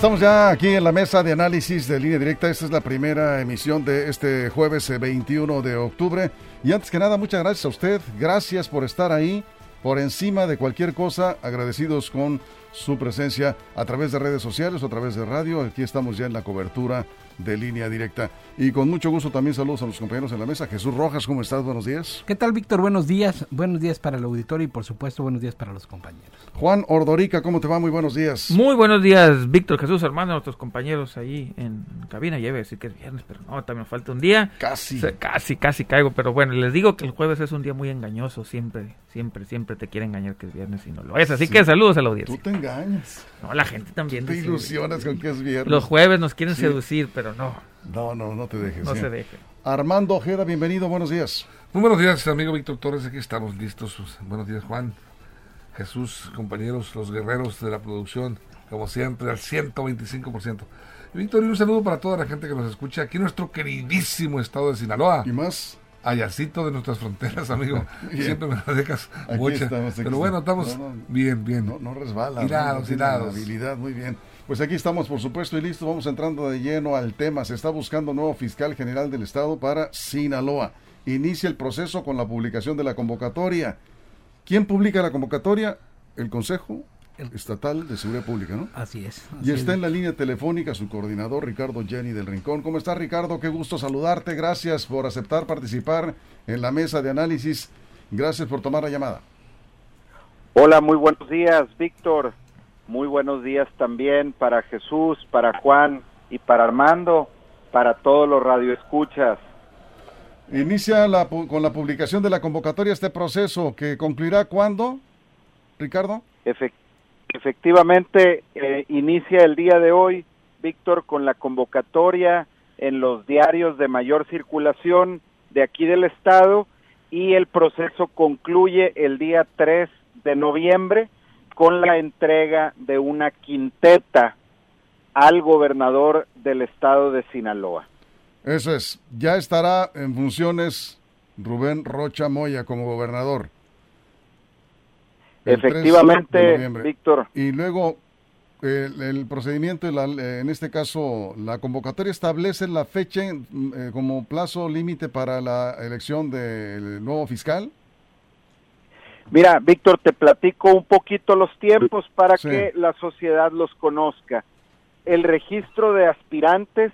Estamos ya aquí en la mesa de análisis de línea directa. Esta es la primera emisión de este jueves 21 eh, de octubre. Y antes que nada, muchas gracias a usted. Gracias por estar ahí. Por encima de cualquier cosa, agradecidos con su presencia a través de redes sociales o a través de radio. Aquí estamos ya en la cobertura de línea directa. Y con mucho gusto también saludos a los compañeros en la mesa. Jesús Rojas, ¿cómo estás? Buenos días. ¿Qué tal, Víctor? Buenos días. Buenos días para el auditorio y, por supuesto, buenos días para los compañeros. Juan Ordorica, ¿cómo te va? Muy buenos días. Muy buenos días, Víctor, Jesús, hermano, nuestros compañeros ahí en cabina. Ya iba a decir que es viernes, pero no, también falta un día. Casi. casi, casi caigo. Pero bueno, les digo que el jueves es un día muy engañoso. Siempre, siempre, siempre te quiere engañar que es viernes y no lo es. Así que saludos a la audiencia. Tú te engañas. No, la gente también. Te ilusionas con que es viernes. Los jueves nos quieren seducir, pero no. No, no, no te dejes. No se deje. Armando Ojeda, bienvenido, buenos días. Muy buenos días, amigo Víctor Torres, aquí estamos listos. Buenos días, Juan. Jesús, compañeros, los guerreros de la producción, como siempre, al 125%. Y Víctor, y un saludo para toda la gente que nos escucha aquí en nuestro queridísimo estado de Sinaloa. Y más. Ayacito de nuestras fronteras, amigo. Siempre me lo dejas mucha. Pero bueno, estamos bien, bien. No, no resbala. Hilados, hilados. Habilidad, muy bien. Pues aquí estamos, por supuesto, y listo. Vamos entrando de lleno al tema. Se está buscando nuevo fiscal general del Estado para Sinaloa. Inicia el proceso con la publicación de la convocatoria. ¿Quién publica la convocatoria? El Consejo Estatal de Seguridad Pública, ¿no? Así es. y está en la línea telefónica su coordinador, Ricardo Jenny del Rincón. ¿Cómo está, Ricardo? Qué gusto saludarte. Gracias por aceptar participar en la mesa de análisis. Gracias por tomar la llamada. Hola, muy buenos días, Víctor. Muy buenos días también para Jesús, para Juan y para Armando, para todos los radioescuchas. Inicia la, con la publicación de la convocatoria este proceso que concluirá cuándo, Ricardo? Efectivamente, eh, inicia el día de hoy, Víctor, con la convocatoria en los diarios de mayor circulación de aquí del estado y el proceso concluye el día 3 de noviembre con la entrega de una quinteta al gobernador del estado de Sinaloa. Eso es, ya estará en funciones Rubén Rocha Moya como gobernador. Efectivamente, Víctor. Y luego el, procedimiento, en este caso la convocatoria establece la fecha eh, como plazo límite para la elección del nuevo fiscal. Mira, Víctor, te platico un poquito los tiempos para que la sociedad los conozca. El registro de aspirantes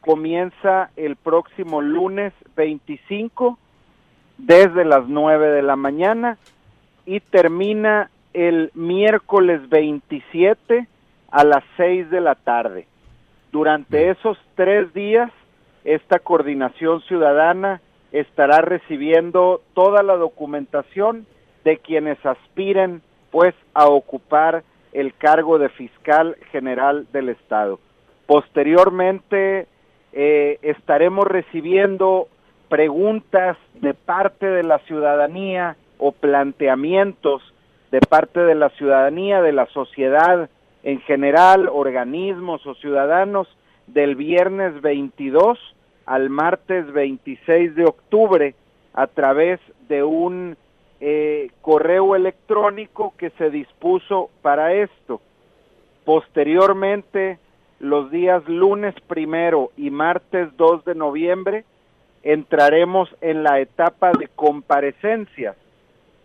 comienza el próximo lunes 25 desde las 9 de la mañana y termina el miércoles 27 a las 6 de la tarde. Durante esos tres días, esta coordinación ciudadana estará recibiendo toda la documentación de quienes aspiren pues a ocupar el cargo de fiscal general del estado. Posteriormente eh, estaremos recibiendo preguntas de parte de la ciudadanía o planteamientos de parte de la ciudadanía, de la sociedad en general, organismos o ciudadanos, del viernes 22 al martes 26 de octubre a través de un eh, correo electrónico que se dispuso para esto. Posteriormente, los días lunes primero y martes 2 de noviembre, entraremos en la etapa de comparecencias.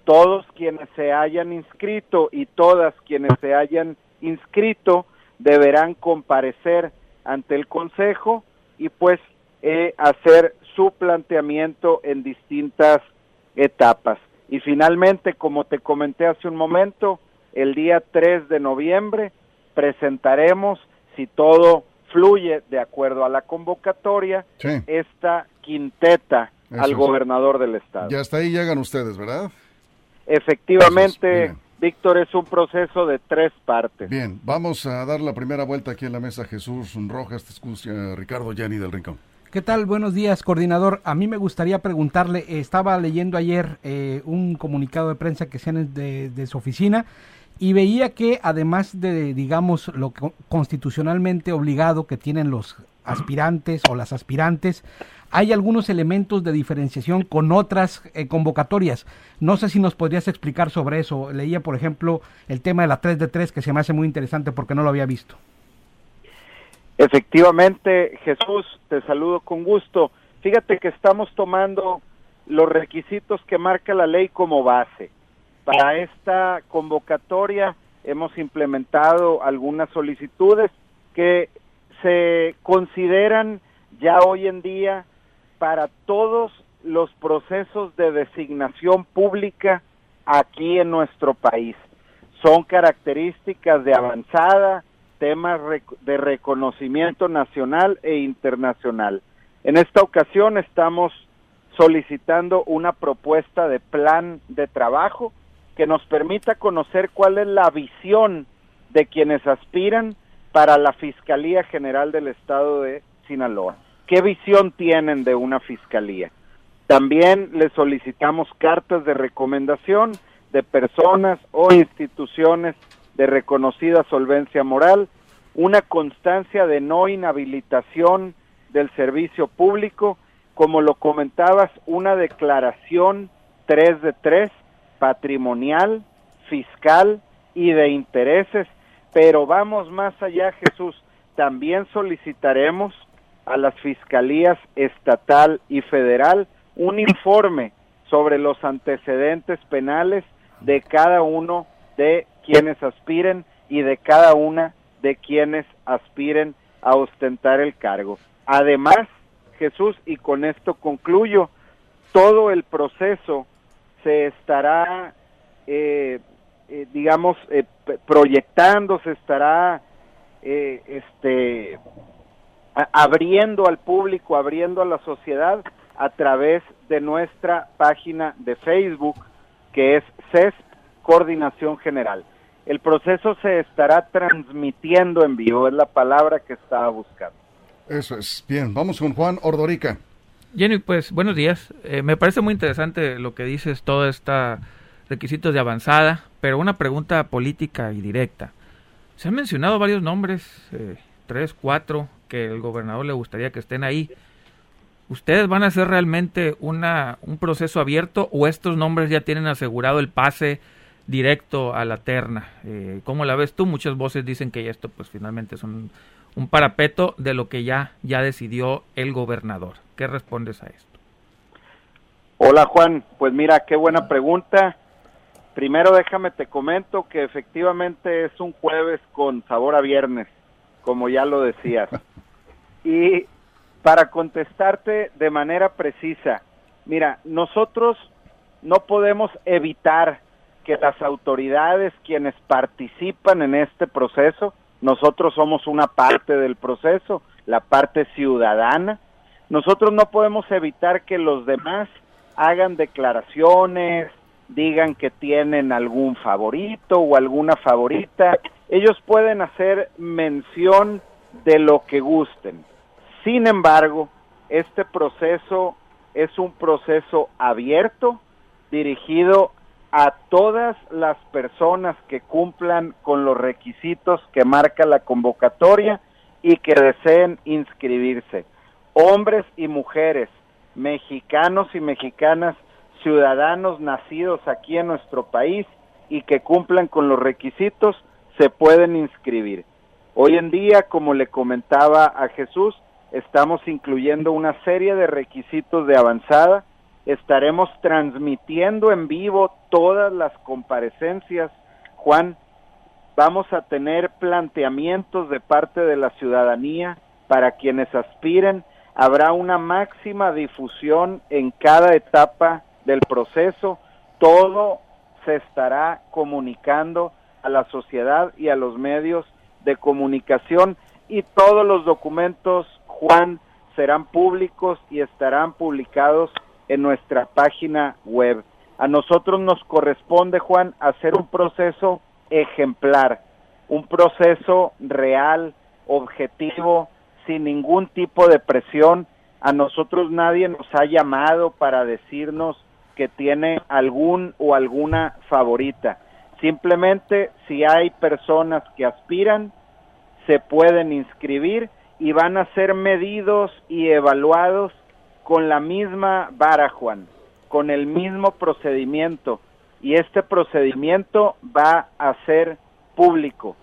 Todos quienes se hayan inscrito y todas quienes se hayan inscrito deberán comparecer ante el Consejo y pues eh, hacer su planteamiento en distintas etapas. Y finalmente, como te comenté hace un momento, el día 3 de noviembre presentaremos, si todo fluye de acuerdo a la convocatoria, esta quinteta al gobernador del estado. Y hasta ahí llegan ustedes, ¿verdad? Efectivamente, Víctor, es un proceso de tres partes. Bien, vamos a dar la primera vuelta aquí en la mesa. Jesús Rojas, te escucha Ricardo Yanni del Rincón. ¿Qué tal? Buenos días, coordinador. A mí me gustaría preguntarle, estaba leyendo ayer eh, un comunicado de prensa que sean de, de su oficina y veía que además de, digamos, lo constitucionalmente obligado que tienen los aspirantes o las aspirantes, hay algunos elementos de diferenciación con otras eh, convocatorias. No sé si nos podrías explicar sobre eso. Leía, por ejemplo, el tema de la 3 de 3, que se me hace muy interesante porque no lo había visto. Efectivamente, Jesús, te saludo con gusto. Fíjate que estamos tomando los requisitos que marca la ley como base. Para esta convocatoria hemos implementado algunas solicitudes que se consideran ya hoy en día para todos los procesos de designación pública aquí en nuestro país. Son características de avanzada, temas de reconocimiento nacional e internacional. En esta ocasión estamos solicitando una propuesta de plan de trabajo que nos permita conocer cuál es la visión de quienes aspiran para la Fiscalía General del Estado de Sinaloa. ¿Qué visión tienen de una fiscalía? También le solicitamos cartas de recomendación de personas o instituciones de reconocida solvencia moral, una constancia de no inhabilitación del servicio público, como lo comentabas, una declaración 3 de 3 patrimonial, fiscal y de intereses, pero vamos más allá, Jesús, también solicitaremos a las fiscalías estatal y federal un informe sobre los antecedentes penales de cada uno de quienes aspiren y de cada una de quienes aspiren a ostentar el cargo. Además, Jesús, y con esto concluyo, todo el proceso se estará, eh, eh, digamos, eh, proyectando, se estará este, abriendo al público, abriendo a la sociedad a través de nuestra página de Facebook, que es CESP Coordinación General. El proceso se estará transmitiendo en vivo, es la palabra que estaba buscando. Eso es. Bien, vamos con Juan Ordorica. Jenny, pues buenos días. Eh, me parece muy interesante lo que dices, todo está requisitos de avanzada, pero una pregunta política y directa. Se han mencionado varios nombres, eh, tres, cuatro, que el gobernador le gustaría que estén ahí. ¿Ustedes van a hacer realmente una, un proceso abierto o estos nombres ya tienen asegurado el pase directo a la terna? Eh, ¿Cómo la ves tú? Muchas voces dicen que esto pues finalmente es un, un parapeto de lo que ya, ya decidió el gobernador. ¿Qué respondes a esto? Hola Juan, pues mira, qué buena pregunta. Primero déjame te comento que efectivamente es un jueves con sabor a viernes, como ya lo decías. Y para contestarte de manera precisa, mira, nosotros no podemos evitar que las autoridades quienes participan en este proceso, nosotros somos una parte del proceso, la parte ciudadana, nosotros no podemos evitar que los demás hagan declaraciones, digan que tienen algún favorito o alguna favorita. Ellos pueden hacer mención de lo que gusten. Sin embargo, este proceso es un proceso abierto, dirigido a todas las personas que cumplan con los requisitos que marca la convocatoria y que deseen inscribirse hombres y mujeres, mexicanos y mexicanas, ciudadanos nacidos aquí en nuestro país y que cumplan con los requisitos, se pueden inscribir. Hoy en día, como le comentaba a Jesús, estamos incluyendo una serie de requisitos de avanzada, estaremos transmitiendo en vivo todas las comparecencias. Juan, vamos a tener planteamientos de parte de la ciudadanía para quienes aspiren habrá una máxima difusión en cada etapa del proceso, todo se estará comunicando a la sociedad y a los medios de comunicación y todos los documentos, Juan, serán públicos y estarán publicados en nuestra página web. A nosotros nos corresponde, Juan, hacer un proceso ejemplar, un proceso real, objetivo, sin ningún tipo de presión. A nosotros nadie nos ha llamado para decirnos que tiene algún o alguna favorita. Simplemente si hay personas que aspiran, se pueden inscribir y van a ser medidos y evaluados con la misma vara, Juan, con el mismo procedimiento. Y este procedimiento va a ser público.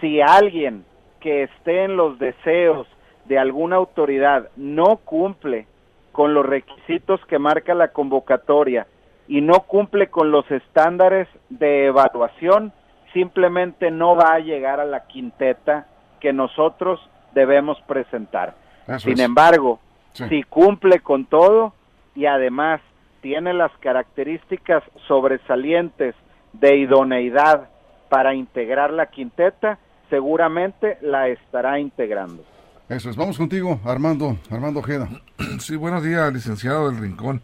Si alguien que esté en los deseos de alguna autoridad no cumple con los requisitos que marca la convocatoria y no cumple con los estándares de evaluación, simplemente no va a llegar a la quinteta que nosotros debemos presentar. Sin embargo, si cumple con todo y además tiene las características sobresalientes de idoneidad para integrar la quinteta, seguramente la estará integrando. Eso es. Vamos contigo, Armando, Armando Ojeda. Sí, buenos días, licenciado del Rincón.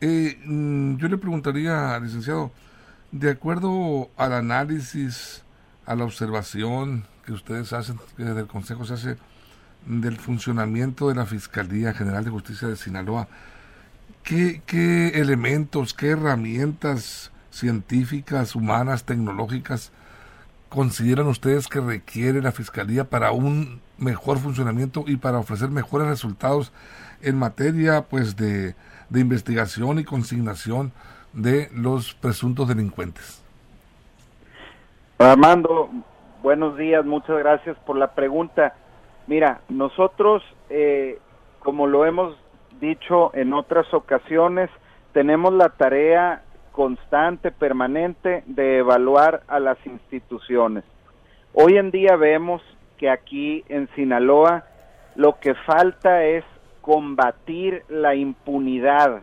Eh, mm, yo le preguntaría, licenciado, de acuerdo al análisis, a la observación que ustedes hacen, que desde el Consejo se hace del funcionamiento de la Fiscalía General de Justicia de Sinaloa, ¿qué, qué elementos, qué herramientas científicas, humanas, tecnológicas consideran ustedes que requiere la Fiscalía para un mejor funcionamiento y para ofrecer mejores resultados en materia pues de, de investigación y consignación de los presuntos delincuentes. Armando, buenos días, muchas gracias por la pregunta. Mira, nosotros, eh, como lo hemos dicho en otras ocasiones, tenemos la tarea constante, permanente de evaluar a las instituciones. Hoy en día vemos que aquí en Sinaloa lo que falta es combatir la impunidad,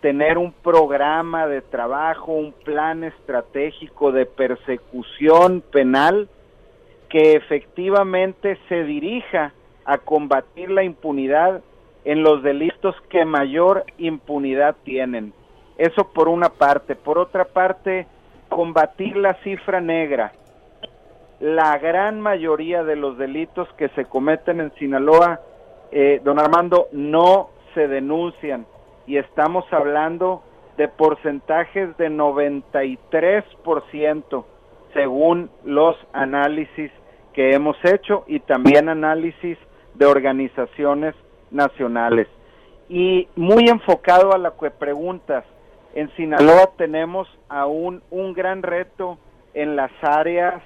tener un programa de trabajo, un plan estratégico de persecución penal que efectivamente se dirija a combatir la impunidad en los delitos que mayor impunidad tienen. Eso por una parte. Por otra parte, combatir la cifra negra. La gran mayoría de los delitos que se cometen en Sinaloa, eh, don Armando, no se denuncian. Y estamos hablando de porcentajes de 93% según los análisis que hemos hecho y también análisis de organizaciones nacionales. Y muy enfocado a lo que preguntas, en Sinaloa tenemos aún un gran reto en las áreas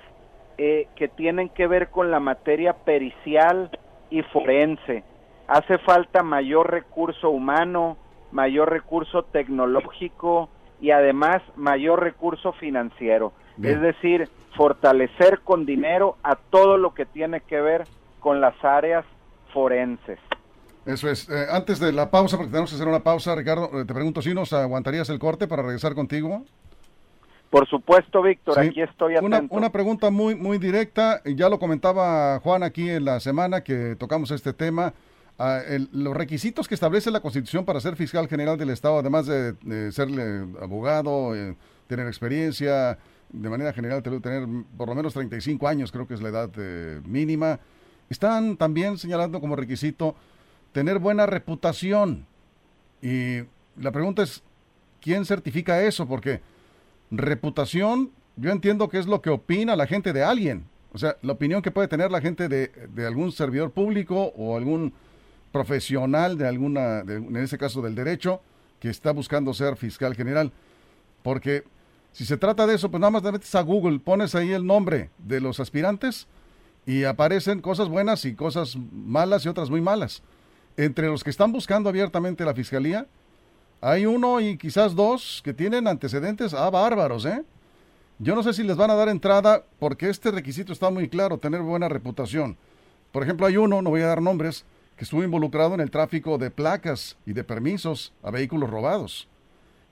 eh, que tienen que ver con la materia pericial y forense. Hace falta mayor recurso humano, mayor recurso tecnológico y además mayor recurso financiero. Es decir, fortalecer con dinero a todo lo que tiene que ver con las áreas forenses. Eso es. Eh, antes de la pausa, porque tenemos que hacer una pausa, Ricardo, eh, te pregunto si nos aguantarías el corte para regresar contigo. Por supuesto, Víctor, aquí estoy atento. Una, pregunta muy, muy directa, ya lo comentaba Juan aquí en la semana que tocamos este tema. Ah, los requisitos que establece la Constitución para ser fiscal general del Estado, además de, de ser abogado, eh, tener experiencia, de manera general tener por lo menos 35 años, creo que es la edad mínima, están también señalando como requisito tener buena reputación. Y la pregunta es, ¿quién certifica eso? Porque reputación, yo entiendo que es lo que opina la gente de alguien. O sea, la opinión que puede tener la gente de, de algún servidor público o algún profesional de alguna, en ese caso del derecho, que está buscando ser fiscal general. Porque si se trata de eso, pues nada más te metes a Google, pones ahí el nombre de los aspirantes y aparecen cosas buenas y cosas malas y otras muy malas. Entre los que están buscando abiertamente la fiscalía, hay uno y quizás dos que tienen antecedentes a bárbaros, ¿eh? Yo no sé si les van a dar entrada porque este requisito está muy claro, tener buena reputación. Por ejemplo, hay uno, no voy a dar nombres, que estuvo involucrado en el tráfico de placas y de permisos a vehículos robados.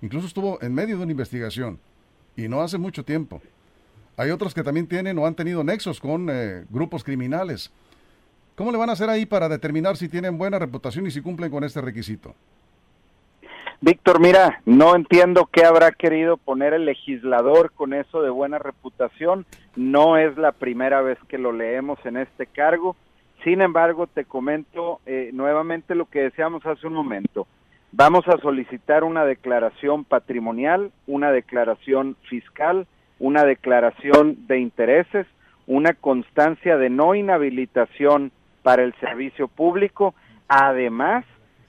Incluso estuvo en medio de una investigación y no hace mucho tiempo. Hay otros que también tienen o han tenido nexos con eh, grupos criminales. ¿Cómo le van a hacer ahí para determinar si tienen buena reputación y si cumplen con este requisito? Víctor, mira, no entiendo qué habrá querido poner el legislador con eso de buena reputación. No es la primera vez que lo leemos en este cargo. Sin embargo, te comento eh, nuevamente lo que decíamos hace un momento. Vamos a solicitar una declaración patrimonial, una declaración fiscal, una declaración de intereses, una constancia de no inhabilitación para el servicio público. Además,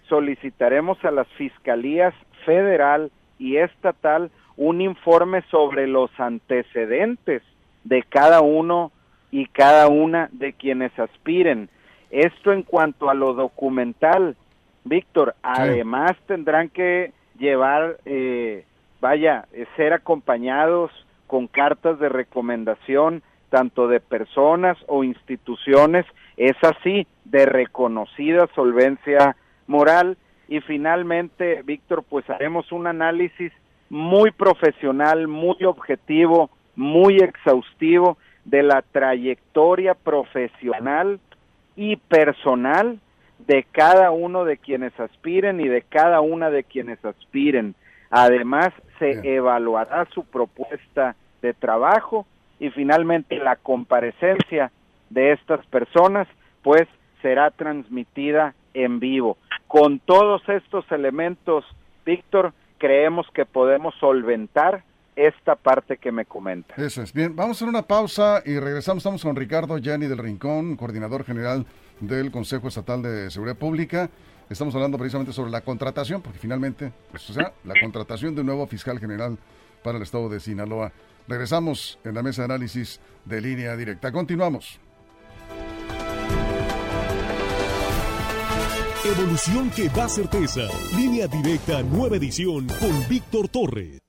solicitaremos a las fiscalías federal y estatal un informe sobre los antecedentes de cada uno y cada una de quienes aspiren. Esto en cuanto a lo documental, Víctor, además tendrán que llevar, eh, vaya, eh, ser acompañados con cartas de recomendación tanto de personas o instituciones, es así, de reconocida solvencia moral y finalmente, Víctor, pues haremos un análisis muy profesional, muy objetivo, muy exhaustivo de la trayectoria profesional y personal de cada uno de quienes aspiren y de cada una de quienes aspiren. Además, se evaluará su propuesta de trabajo y finalmente la comparecencia de estas personas, pues será transmitida en vivo. Con todos estos elementos, Víctor, creemos que podemos solventar esta parte que me comenta. Eso es. Bien, vamos a hacer una pausa y regresamos. Estamos con Ricardo Yanni del Rincón, coordinador general del Consejo Estatal de Seguridad Pública. Estamos hablando precisamente sobre la contratación, porque finalmente, pues, o sea, la contratación de un nuevo fiscal general para el estado de Sinaloa. Regresamos en la mesa de análisis de línea directa. Continuamos. Evolución que da certeza. Línea directa, nueva edición con Víctor Torres.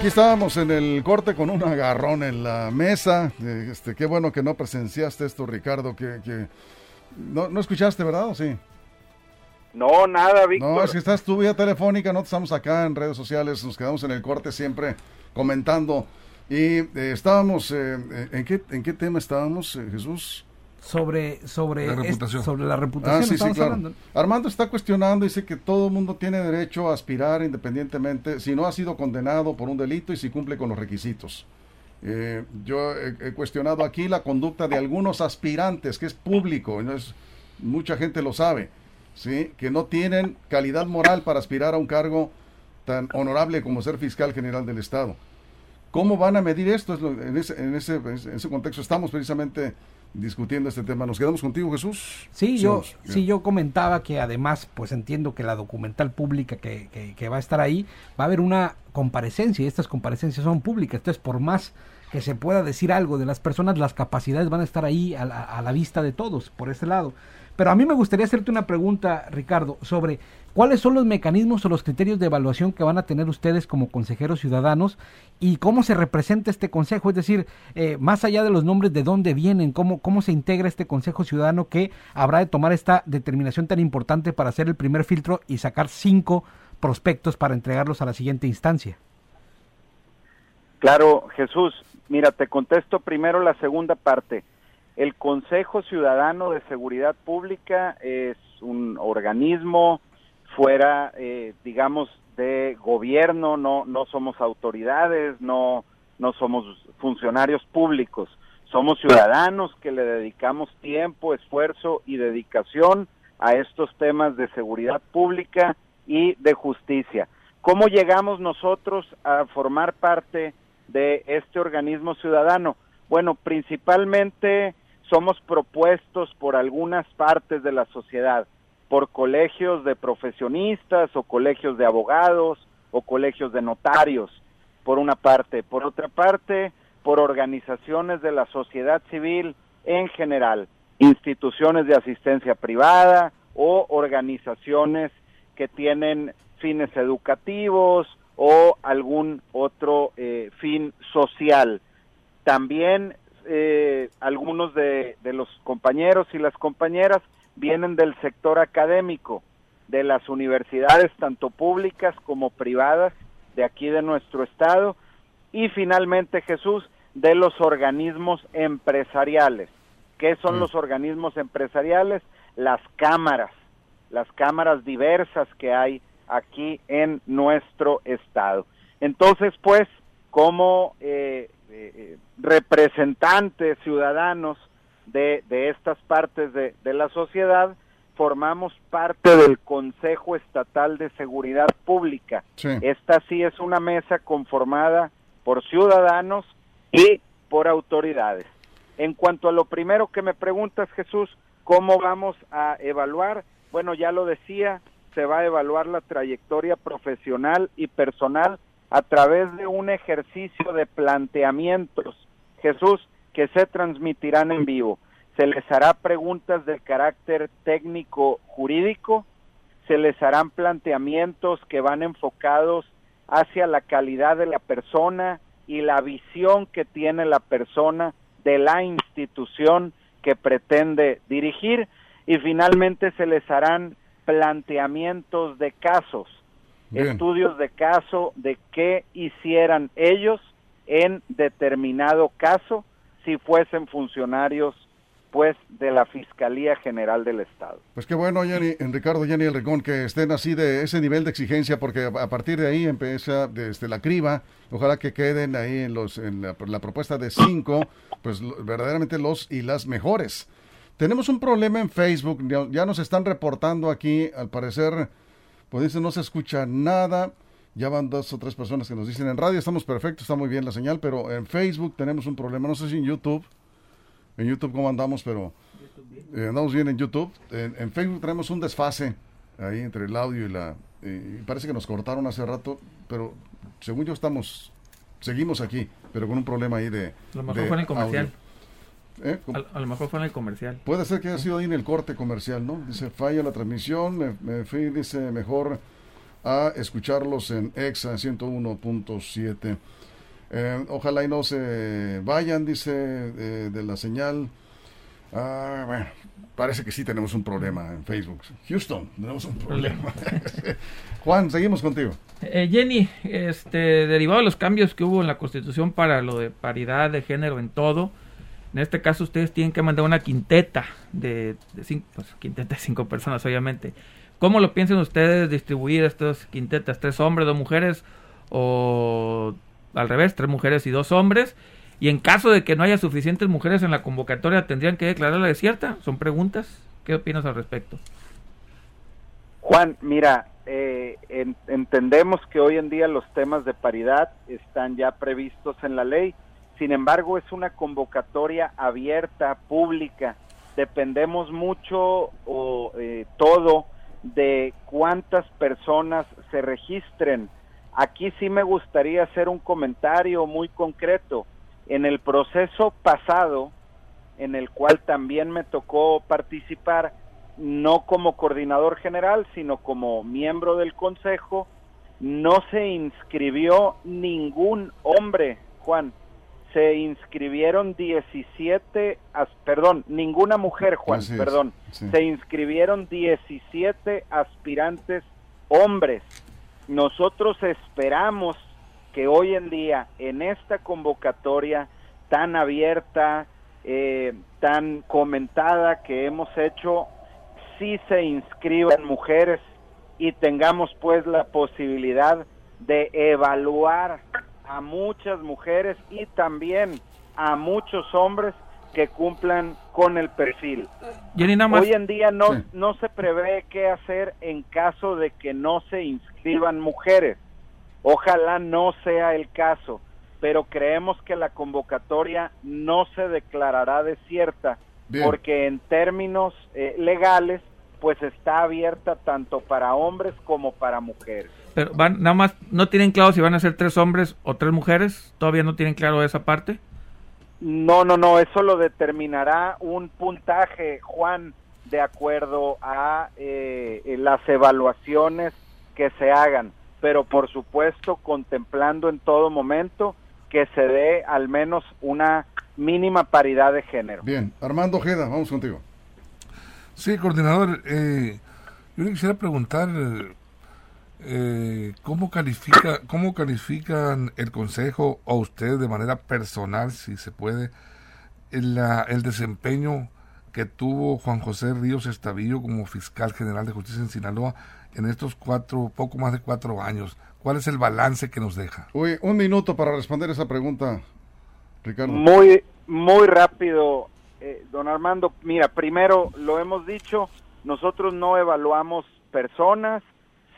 Aquí estábamos en el corte con un agarrón en la mesa. Este, qué bueno que no presenciaste esto, Ricardo. Que, que no, no escuchaste, ¿verdad? ¿O sí? No, nada, Víctor. No, es que estás tú vía telefónica, no estamos acá en redes sociales, nos quedamos en el corte siempre comentando. Y eh, estábamos, eh, ¿en, qué, ¿en qué tema estábamos, eh, Jesús? Sobre sobre la reputación. sobre la reputación. Ah, sí, sí, claro. Armando está cuestionando, dice que todo el mundo tiene derecho a aspirar independientemente si no ha sido condenado por un delito y si cumple con los requisitos. Eh, yo he, cuestionado aquí la conducta de algunos aspirantes, que es público, mucha gente lo sabe, ¿sí? que no tienen calidad moral para aspirar a un cargo tan honorable como ser fiscal general del Estado. ¿Cómo van a medir esto? En ese, en ese, en ese contexto estamos precisamente discutiendo este tema. ¿Nos quedamos contigo, Jesús? Sí, yo, sí, yo comentaba que además, pues entiendo que la documental pública que, que, va a estar ahí, va a haber una comparecencia y estas comparecencias son públicas. Entonces, por más que se pueda decir algo de las personas, las capacidades van a estar ahí a la, a la vista de todos, por ese lado. Pero a mí me gustaría hacerte una pregunta, Ricardo, sobre cuáles son los mecanismos o los criterios de evaluación que van a tener ustedes como consejeros ciudadanos y cómo se representa este consejo, es decir, eh, más allá de los nombres, de dónde vienen, cómo, cómo se integra este consejo ciudadano que habrá de tomar esta determinación tan importante para hacer el primer filtro y sacar cinco prospectos para entregarlos a la siguiente instancia. Claro, Jesús, mira, te contesto primero la segunda parte. El Consejo Ciudadano de Seguridad Pública es un organismo fuera, eh, digamos, de gobierno, no, no somos autoridades, no, no somos funcionarios públicos, somos ciudadanos que le dedicamos tiempo, esfuerzo y dedicación a estos temas de seguridad pública y de justicia. ¿Cómo llegamos nosotros a formar parte de este organismo ciudadano? Bueno, principalmente somos propuestos por algunas partes de la sociedad, por colegios de profesionistas o colegios de abogados o colegios de notarios, por una parte. Por otra parte, por organizaciones de la sociedad civil en general, instituciones de asistencia privada o organizaciones que tienen fines educativos o algún otro eh, fin social. También eh, algunos de, los compañeros y las compañeras vienen del sector académico, de las universidades tanto públicas como privadas de aquí de nuestro estado y finalmente Jesús de los organismos empresariales. ¿Qué son mm. los organismos empresariales? Las cámaras, las cámaras diversas que hay aquí en nuestro estado. Entonces, pues, como eh, eh, representantes ciudadanos de, estas partes de, la sociedad, formamos parte del Consejo Estatal de Seguridad Pública. Esta sí es una mesa conformada por ciudadanos y por autoridades. En cuanto a lo primero que me preguntas, Jesús, ¿cómo vamos a evaluar? Bueno, ya lo decía, se va a evaluar la trayectoria profesional y personal a través de un ejercicio de planteamientos, Jesús, que se transmitirán en vivo. Se les hará preguntas de carácter técnico jurídico, se les harán planteamientos que van enfocados hacia la calidad de la persona y la visión que tiene la persona de la institución que pretende dirigir y finalmente se les harán planteamientos de casos estudios de caso de qué hicieran ellos en determinado caso si fuesen funcionarios pues de la Fiscalía General del Estado. Pues qué bueno, Jenny, en Ricardo, Jenny El Rincón, que estén así de ese nivel de exigencia, porque a partir de ahí empieza desde la criba, ojalá que queden ahí en, los, en la, la propuesta de cinco, pues verdaderamente los y las mejores. Tenemos un problema en Facebook, ya nos están reportando aquí, al parecer, pues dice no se escucha nada. Ya van dos o tres personas que nos dicen en radio estamos perfectos, está muy bien la señal, pero en Facebook tenemos un problema. No sé si en YouTube, en YouTube cómo andamos, pero eh, andamos bien en YouTube. En, Facebook tenemos un desfase ahí entre el audio y la... y parece que nos cortaron hace rato, pero según yo estamos, seguimos aquí, pero con un problema ahí de... Lo mejor fue en el comercial. ¿Eh? A, lo mejor fue en el comercial. Puede ser que haya sido ahí en el corte comercial, ¿no? Dice, falla la transmisión, me, fui, dice, mejor a escucharlos en EXA 101.7. Eh, ojalá y no se vayan, dice, de la señal. Ah, bueno, parece que sí tenemos un problema en Facebook. Houston, tenemos un problema. Juan, seguimos contigo. Eh, Jenny, este, derivado de los cambios que hubo en la Constitución para lo de paridad de género en todo, en este caso ustedes tienen que mandar una quinteta de, cinco, pues, quinteta de cinco personas, obviamente. ¿Cómo lo piensan ustedes distribuir estas quintetas? ¿Tres hombres, dos mujeres? ¿O al revés, tres mujeres y dos hombres? Y en caso de que no haya suficientes mujeres en la convocatoria, ¿tendrían que declararla desierta? Son preguntas. ¿Qué opinas al respecto? Juan, mira, eh, entendemos que hoy en día los temas de paridad están ya previstos en la ley. Sin embargo, es una convocatoria abierta, pública. Dependemos mucho o eh, todo de cuántas personas se registren. Aquí sí me gustaría hacer un comentario muy concreto. En el proceso pasado, en el cual también me tocó participar, no como coordinador general, sino como miembro del consejo, no se inscribió ningún hombre, Juan. Se inscribieron 17, perdón, ninguna mujer, Juan, perdón. Se inscribieron 17 aspirantes hombres. Nosotros esperamos que hoy en día, en esta convocatoria tan abierta, eh, tan comentada que hemos hecho, sí se inscriban mujeres y tengamos pues la posibilidad de evaluar a muchas mujeres y también a muchos hombres que cumplan con el perfil. Hoy en día no, no se prevé qué hacer en caso de que no se inscriban mujeres. Ojalá no sea el caso, pero creemos que la convocatoria no se declarará desierta porque en términos eh, legales pues está abierta tanto para hombres como para mujeres. Pero van, nada más, ¿no tienen claro si van a ser tres hombres o tres mujeres? ¿Todavía no tienen claro esa parte? No, no, no, eso lo determinará un puntaje, Juan, de acuerdo a eh, las evaluaciones que se hagan, pero por supuesto contemplando en todo momento que se dé al menos una mínima paridad de género. Bien, Armando Ojeda, vamos contigo. Sí, coordinador, eh, yo le quisiera preguntar eh, cómo califica, cómo califican el consejo o usted de manera personal, si se puede, el, el desempeño que tuvo Juan José Ríos Estavillo como fiscal general de justicia en Sinaloa en estos cuatro, poco más de cuatro años. ¿Cuál es el balance que nos deja? Uy, un minuto para responder esa pregunta, Ricardo. Muy, muy rápido. Eh, don Armando, mira, primero lo hemos dicho, nosotros no evaluamos personas,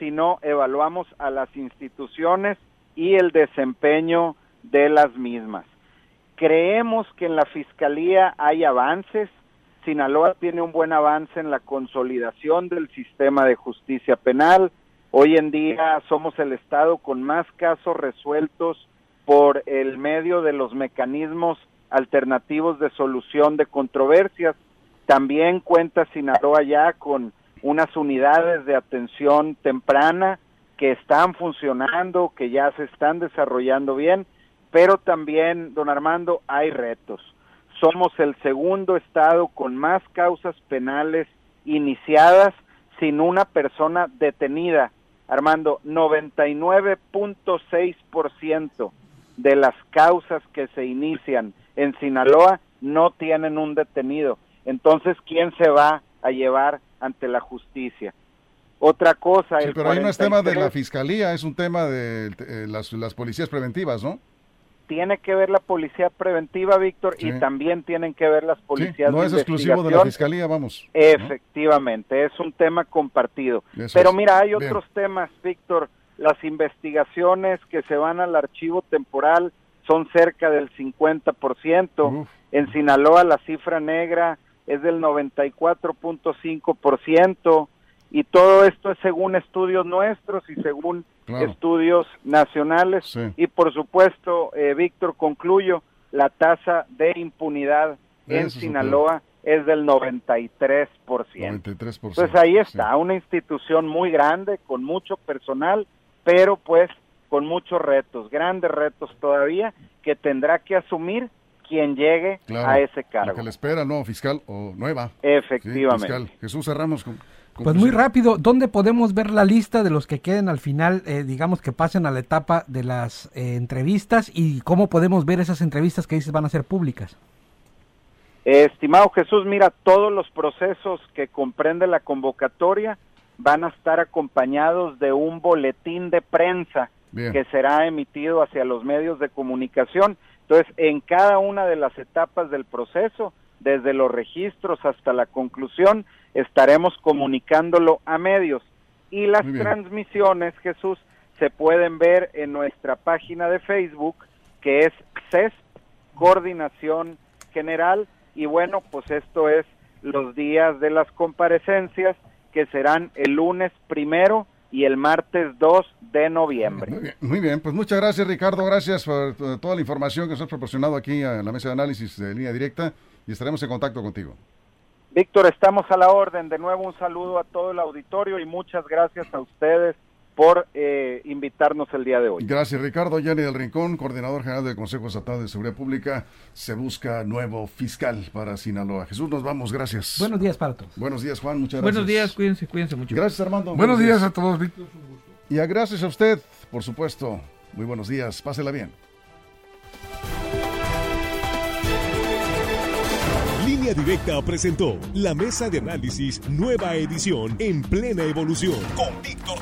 sino evaluamos a las instituciones y el desempeño de las mismas. Creemos que en la Fiscalía hay avances. Sinaloa tiene un buen avance en la consolidación del sistema de justicia penal. Hoy en día somos el Estado con más casos resueltos por el medio de los mecanismos alternativos de solución de controversias. También cuenta Sinaloa ya con unas unidades de atención temprana que están funcionando, que ya se están desarrollando bien, pero también, don Armando, hay retos. Somos el segundo estado con más causas penales iniciadas sin una persona detenida. Armando, 99.6% de las causas que se inician en Sinaloa no tienen un detenido. Entonces, ¿quién se va a llevar ante la justicia? Otra cosa... Sí, pero ahí no es tema de la fiscalía, es un tema de eh, las, las, policías preventivas, ¿no? Tiene que ver la policía preventiva, Víctor, y también tienen que ver las policías sí, no es exclusivo de la fiscalía, vamos. Efectivamente, es un tema compartido. pero mira, hay otros temas, Víctor, las investigaciones que se van al archivo temporal son cerca del 50%. En Sinaloa la cifra negra es del 94.5% y todo esto es según estudios nuestros y según estudios nacionales. Y por supuesto, eh, Víctor, concluyo, la tasa de impunidad en Sinaloa es del 93%. 93%. Pues ahí está, una institución muy grande, con mucho personal, pero pues con muchos retos, grandes retos todavía, que tendrá que asumir quien llegue a ese cargo. Lo que le espera, ¿no? Fiscal o nueva. Efectivamente. Jesús, cerramos con... pues muy rápido, ¿dónde podemos ver la lista de los que queden al final, eh, digamos que pasen a la etapa de las eh, entrevistas y cómo podemos ver esas entrevistas que dices van a ser públicas? estimado Jesús, mira, todos los procesos que comprende la convocatoria van a estar acompañados de un boletín de prensa que será emitido hacia los medios de comunicación. Entonces, en cada una de las etapas del proceso, desde los registros hasta la conclusión, estaremos comunicándolo a medios. Y las transmisiones, Jesús, se pueden ver en nuestra página de Facebook, que es CESP, Coordinación General. Y bueno, pues esto es los días de las comparecencias, que serán el lunes primero y el martes 2 de noviembre. Muy bien, pues muchas gracias Ricardo, gracias por toda la información que nos has proporcionado aquí en la mesa de análisis de línea directa y estaremos en contacto contigo. Víctor, estamos a la orden. De nuevo un saludo a todo el auditorio y muchas gracias a ustedes por eh, invitarnos el día de hoy. Gracias, Ricardo. Yanni del Rincón, coordinador general del Consejo Estatal de Seguridad Pública. Se busca nuevo fiscal para Sinaloa. Jesús, nos vamos. Gracias. Buenos días para todos. Buenos días, Juan. Muchas gracias. Buenos días, cuídense, cuídense mucho. Gracias, Armando. Buenos, días. a todos, Víctor. Y a gracias a usted, por supuesto. Muy buenos días. Pásela bien. Línea Directa presentó la mesa de análisis nueva edición en plena evolución con Víctor